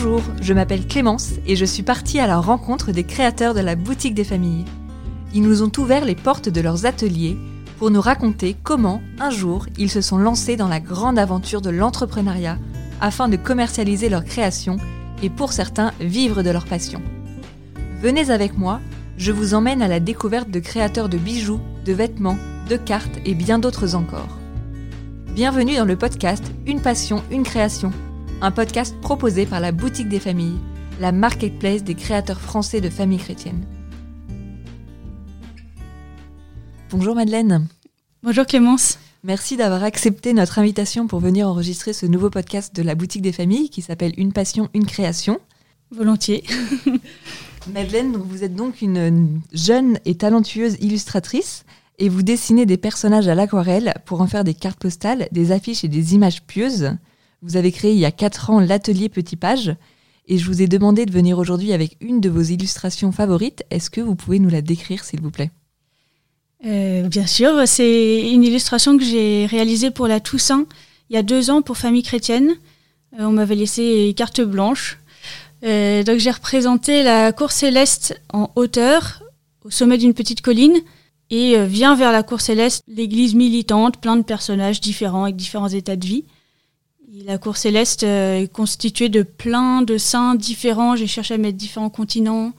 Bonjour, je m'appelle Clémence et je suis partie à la rencontre des créateurs de la boutique des familles. Ils nous ont ouvert les portes de leurs ateliers pour nous raconter comment, un jour, ils se sont lancés dans la grande aventure de l'entrepreneuriat afin de commercialiser leurs créations et pour certains vivre de leur passion. Venez avec moi, je vous emmène à la découverte de créateurs de bijoux, de vêtements, de cartes et bien d'autres encore. Bienvenue dans le podcast Une passion, une création, un podcast proposé par la Boutique des Familles, la marketplace des créateurs français de familles chrétiennes. Bonjour Madeleine. Bonjour Clémence. Merci d'avoir accepté notre invitation pour venir enregistrer ce nouveau podcast de la Boutique des Familles qui s'appelle Une passion, une création. Volontiers. Madeleine, vous êtes donc une jeune et talentueuse illustratrice et vous dessinez des personnages à l'aquarelle pour en faire des cartes postales, des affiches et des images pieuses. Vous avez créé il y a 4 ans l'atelier Petit Page et je vous ai demandé de venir aujourd'hui avec une de vos illustrations favorites. Est-ce que vous pouvez nous la décrire s'il vous plaît? Euh, Bien sûr, c'est une illustration que j'ai réalisée pour la Toussaint il y a deux ans pour Famille Chrétienne. Euh, on m'avait laissé carte blanche. Euh, donc j'ai représenté la cour céleste en hauteur, au sommet d'une petite colline, et euh, vient vers la cour céleste l'église militante, plein de personnages différents avec différents états de vie. La cour céleste euh, est constituée de plein de saints différents. J'ai cherché à mettre différents continents,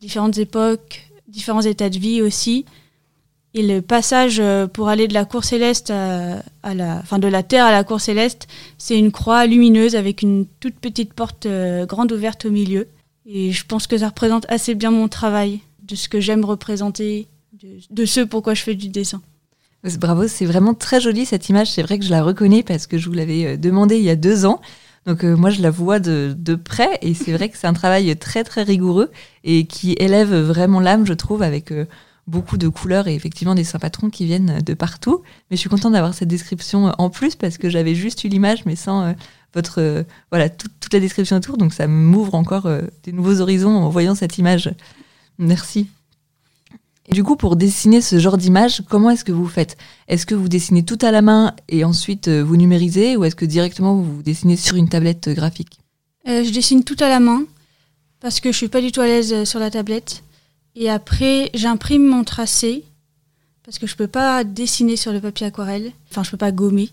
différentes époques, différents états de vie aussi. Et le passage pour aller de la cour céleste à, la, enfin de la terre à la cour céleste, c'est une croix lumineuse avec une toute petite porte grande ouverte au milieu. Et je pense que ça représente assez bien mon travail, de ce que j'aime représenter de, ce pourquoi je fais du dessin. Bravo, c'est vraiment très joli cette image. C'est vrai que je la reconnais parce que je vous l'avais euh, demandé il y a deux ans. Donc euh, moi, je la vois de, près et c'est vrai que c'est un travail très très rigoureux et qui élève vraiment l'âme, je trouve, avec euh, beaucoup de couleurs et effectivement des saints patrons qui viennent de partout. Mais je suis contente d'avoir cette description en plus parce que j'avais juste eu l'image mais sans votre voilà toute la description autour. Donc ça m'ouvre encore des nouveaux horizons en voyant cette image. Merci. Et du coup, pour dessiner ce genre d'image, comment est-ce que vous faites? Est-ce que vous dessinez tout à la main et ensuite euh, vous numérisez ou est-ce que directement vous dessinez sur une tablette graphique? Euh, Je dessine tout à la main parce que je suis pas du tout à l'aise euh, sur la tablette. Et après, j'imprime mon tracé parce que je peux pas dessiner sur le papier aquarelle. Enfin, je peux pas gommer.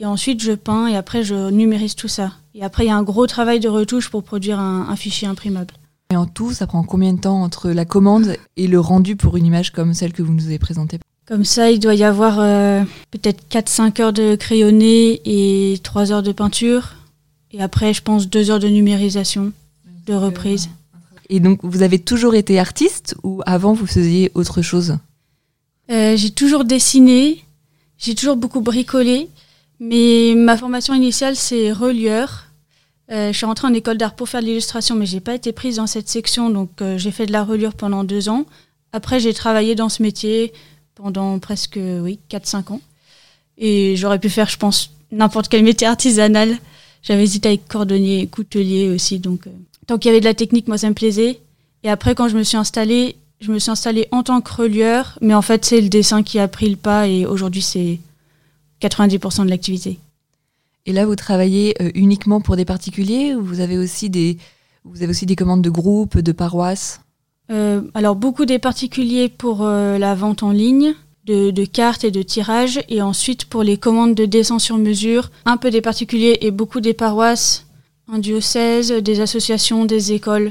Et ensuite, je peins et après, je numérise tout ça. Et après, il y a un gros travail de retouche pour produire un fichier imprimable. Et en tout, ça prend combien de temps entre la commande et le rendu pour une image comme celle que vous nous avez présentée Comme ça, il doit y avoir euh, peut-être 4-5 heures de crayonné et 3 heures de peinture. Et après, je pense 2 heures de numérisation, de reprise. Et donc, vous avez toujours été artiste ou avant, vous faisiez autre chose euh, J'ai toujours dessiné, j'ai toujours beaucoup bricolé. Mais ma formation initiale, c'est relieur. Euh, je suis rentrée en école d'art pour faire de l'illustration, mais j'ai pas été prise dans cette section, donc euh, j'ai fait de la reliure pendant deux ans. Après, j'ai travaillé dans ce métier pendant presque oui 4-5 ans. Et j'aurais pu faire, je pense, n'importe quel métier artisanal. J'avais hésité avec cordonnier, coutelier aussi. Donc, euh, tant qu'il y avait de la technique, moi, ça me plaisait. Et après, quand je me suis installée, je me suis installée en tant que relieur. Mais en fait, c'est le dessin qui a pris le pas. Et aujourd'hui, c'est 90% de l'activité. Et là, vous travaillez euh, uniquement pour des particuliers ou vous avez aussi des, vous avez aussi des commandes de groupes, de paroisses? Euh, Alors, beaucoup des particuliers pour euh, la vente en ligne. De, de, cartes et de tirages, et ensuite pour les commandes de dessin sur mesure, un peu des particuliers et beaucoup des paroisses, un diocèse, des associations, des écoles.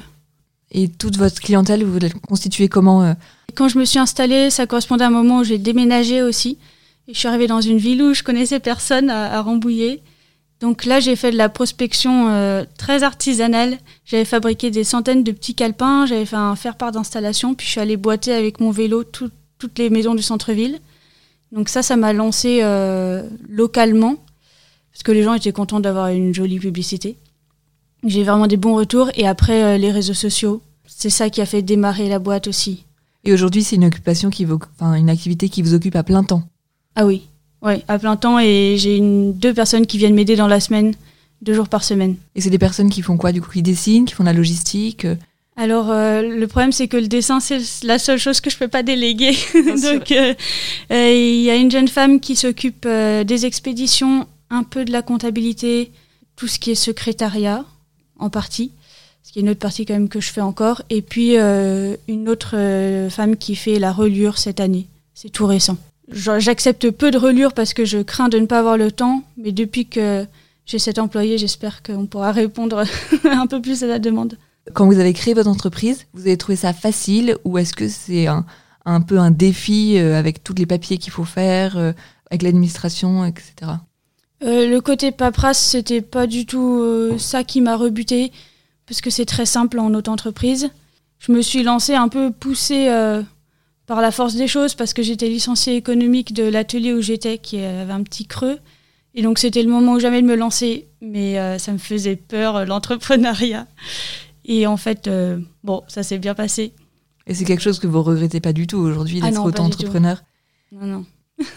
Et toute votre clientèle, vous la constituez comment Quand je me suis installée, ça correspondait à un moment où j'ai déménagé aussi. Et je suis arrivée dans une ville où je connaissais personne à, à Rambouillet. Donc là, j'ai fait de la prospection euh, très artisanale. J'avais fabriqué des centaines de petits calepins, j'avais fait un faire-part d'installation, puis je suis allée boiter avec mon vélo toutes les maisons du centre-ville. Donc ça, ça m'a lancé euh, localement, parce que les gens étaient contents d'avoir une jolie publicité. J'ai vraiment des bons retours, et après, euh, les réseaux sociaux, c'est ça qui a fait démarrer la boîte aussi. Et aujourd'hui, c'est une occupation qui vous, enfin, une activité qui vous occupe à plein temps. Ah oui, oui, à plein temps et j'ai deux personnes qui viennent m'aider dans la semaine, deux jours par semaine. Et c'est des personnes qui font quoi du coup Qui dessinent, qui font de la logistique euh? alors, euh, le problème, c'est que le dessin, c'est la seule chose que je peux pas déléguer. Donc, euh, il y a une jeune femme qui s'occupe des expéditions, un peu de la comptabilité, tout ce qui est secrétariat, en partie. ce qui est une autre partie quand même que je fais encore. Et puis une autre femme qui fait la relure cette année. C'est tout récent. J'accepte peu de relure parce que je crains de ne pas avoir le temps, mais depuis que j'ai cet employé, j'espère qu'on pourra répondre un peu plus à la demande. Quand vous avez créé votre entreprise, vous avez trouvé ça facile ou est-ce que c'est un, peu un défi euh, avec tous les papiers qu'il faut faire, euh, avec l'administration, etc. Euh, le côté paperasse, c'était pas du tout ça qui m'a rebuté, parce que c'est très simple en auto-entreprise. Je me suis lancée un peu poussée par la force des choses, parce que j'étais licenciée économique de l'atelier où j'étais, qui avait un petit creux. Et donc c'était le moment où jamais de me lancer, mais ça me faisait peur, l'entrepreneuriat. Et en fait, euh, bon, ça s'est bien passé. Et c'est quelque chose que vous regrettez pas du tout aujourd'hui ah d'être auto-entrepreneur? Non, non.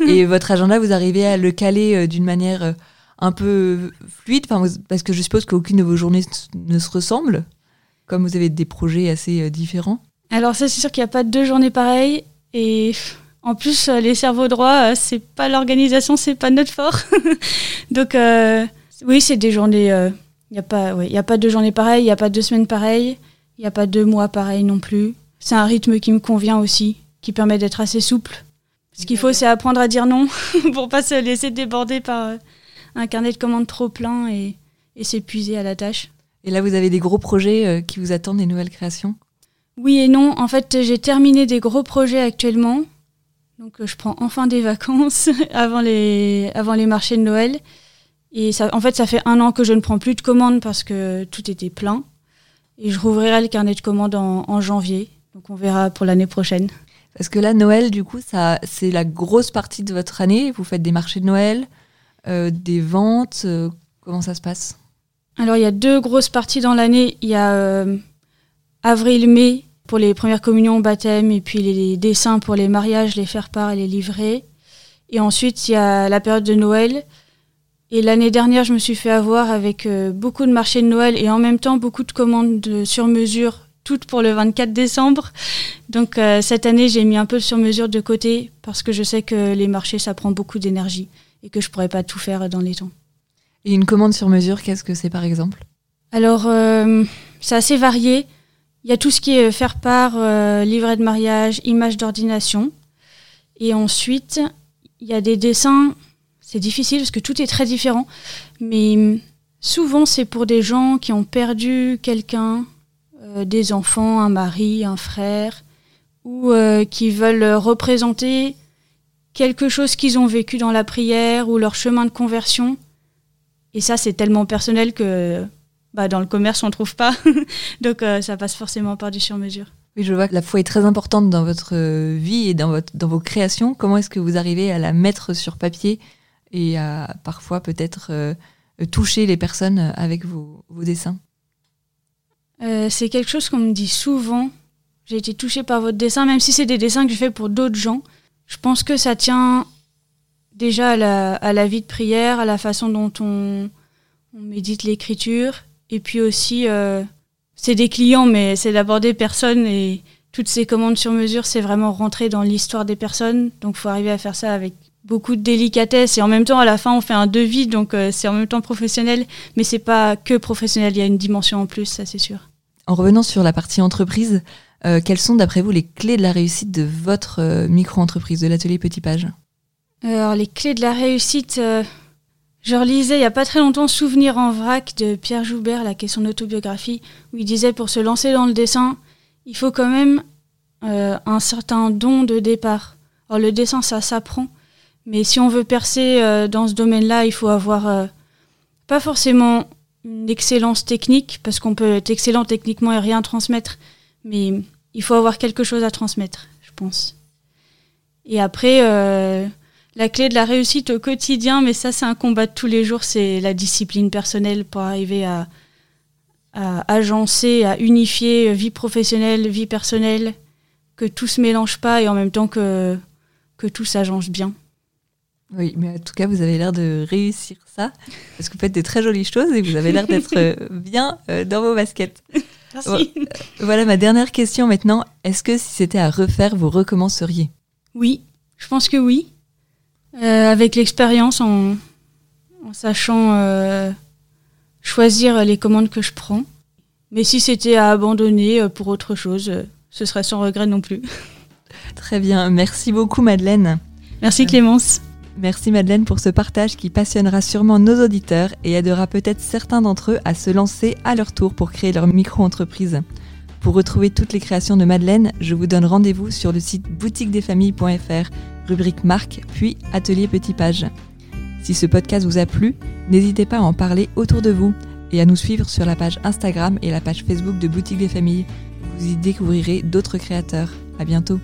Et votre agenda, vous arrivez à le caler euh, d'une manière euh, un peu fluide? Parce que je suppose qu'aucune de vos journées ne se ressemble, comme vous avez des projets assez différents. Alors ça, c'est sûr qu'il n'y a pas deux journées pareilles. Et en plus, les cerveaux droits, c'est pas l'organisation, c'est pas notre fort. Donc oui, c'est des journées il n'y a, pas, ouais, y a pas de journée pareille, il n'y a pas de semaine pareille, il n'y a pas de mois pareil non plus. C'est un rythme qui me convient aussi, qui permet d'être assez souple. Ce qu'il faut, c'est apprendre à dire non pour pas se laisser déborder par euh, un carnet de commandes trop plein et, s'épuiser à la tâche. Et là, vous avez des gros projets euh, qui vous attendent, des nouvelles créations? Oui et non. En fait, j'ai terminé des gros projets actuellement. Donc, euh, je prends enfin des vacances avant les, avant les marchés de Noël. Et ça, en fait, ça fait un an que je ne prends plus de commandes parce que tout était plein. Et je rouvrirai le carnet de commandes en, janvier. Donc on verra pour l'année prochaine. Parce que là, Noël, du coup, ça, c'est la grosse partie de votre année. Vous faites des marchés de Noël, euh, des ventes. Euh, comment ça se passe? Alors, il y a deux grosses parties dans l'année. Il y a euh, avril-mai pour les premières communions, baptême, et puis les dessins pour les mariages, les faire-part et les livrets. Et ensuite, il y a la période de Noël et l'année dernière, je me suis fait avoir avec euh, beaucoup de marchés de Noël et en même temps beaucoup de commandes sur mesure, toutes pour le 24 décembre. Donc euh, cette année, j'ai mis un peu sur mesure de côté parce que je sais que les marchés, ça prend beaucoup d'énergie et que je pourrais pas tout faire dans les temps. Et une commande sur mesure, qu'est-ce que c'est par exemple? Alors, euh, c'est assez varié. Il y a tout ce qui est faire part, livret de mariage, image d'ordination. Et ensuite, il y a des dessins c'est difficile parce que tout est très différent. Mais hum, souvent, c'est pour des gens qui ont perdu quelqu'un, euh, des enfants, un mari, un frère, ou euh, qui veulent représenter quelque chose qu'ils ont vécu dans la prière ou leur chemin de conversion. Et ça, c'est tellement personnel que bah, dans le commerce, on ne trouve pas. Donc, euh, ça passe forcément par du sur-mesure. Oui, je vois que la foi est très importante dans votre vie et dans, votre, dans vos créations. Comment est-ce que vous arrivez à la mettre sur papier et à parfois peut-être euh, toucher les personnes avec vos, dessins? Euh, C'est quelque chose qu'on me dit souvent. J'ai été touchée par votre dessin, même si c'est des dessins que je fais pour d'autres gens. Je pense que ça tient déjà à la, vie de prière, à la façon dont on, médite l'écriture. Et puis aussi, euh, c'est des clients, mais c'est d'abord des personnes. Et toutes ces commandes sur mesure, c'est vraiment rentrer dans l'histoire des personnes. Donc il faut arriver à faire ça avec beaucoup de délicatesse et en même temps à la fin on fait un devis donc euh, c'est en même temps professionnel mais c'est pas que professionnel il y a une dimension en plus ça c'est sûr. En revenant sur la partie entreprise, euh, quelles sont d'après vous les clés de la réussite de votre euh, micro-entreprise de l'atelier Petit Page? Alors les clés de la réussite je relisais il y a pas très longtemps Souvenir en vrac de Pierre Joubert la question d'autobiographie où il disait pour se lancer dans le dessin il faut quand même un certain don de départ. Alors le dessin ça s'apprend mais si on veut percer euh, dans ce domaine-là, il faut avoir euh, pas forcément une excellence technique, parce qu'on peut être excellent techniquement et rien transmettre, mais il faut avoir quelque chose à transmettre, je pense. Et après, euh, la clé de la réussite au quotidien, mais ça c'est un combat de tous les jours, c'est la discipline personnelle pour arriver à, à agencer, à unifier vie professionnelle, vie personnelle, que tout se mélange pas et en même temps que, que tout s'agence bien. Oui, mais en tout cas, vous avez l'air de réussir ça, parce que vous faites des très jolies choses et vous avez l'air d'être euh, bien euh, dans vos baskets. Merci. Euh, voilà ma dernière question maintenant. Est-ce que si c'était à refaire, vous recommenceriez? Oui, je pense que oui. Avec l'expérience, en, en, sachant choisir les commandes que je prends. Mais si c'était à abandonner pour autre chose, ce serait sans regret non plus. Très bien, merci beaucoup Madeleine. Merci Clémence. Merci Madeleine pour ce partage qui passionnera sûrement nos auditeurs et aidera peut-être certains d'entre eux à se lancer à leur tour pour créer leur micro-entreprise. Pour retrouver toutes les créations de Madeleine, je vous donne rendez-vous sur le site boutiquedesfamilles.fr, rubrique marque, puis atelier petit page. Si ce podcast vous a plu, n'hésitez pas à en parler autour de vous et à nous suivre sur la page Instagram et la page Facebook de Boutique des Familles. Vous y découvrirez d'autres créateurs. À bientôt.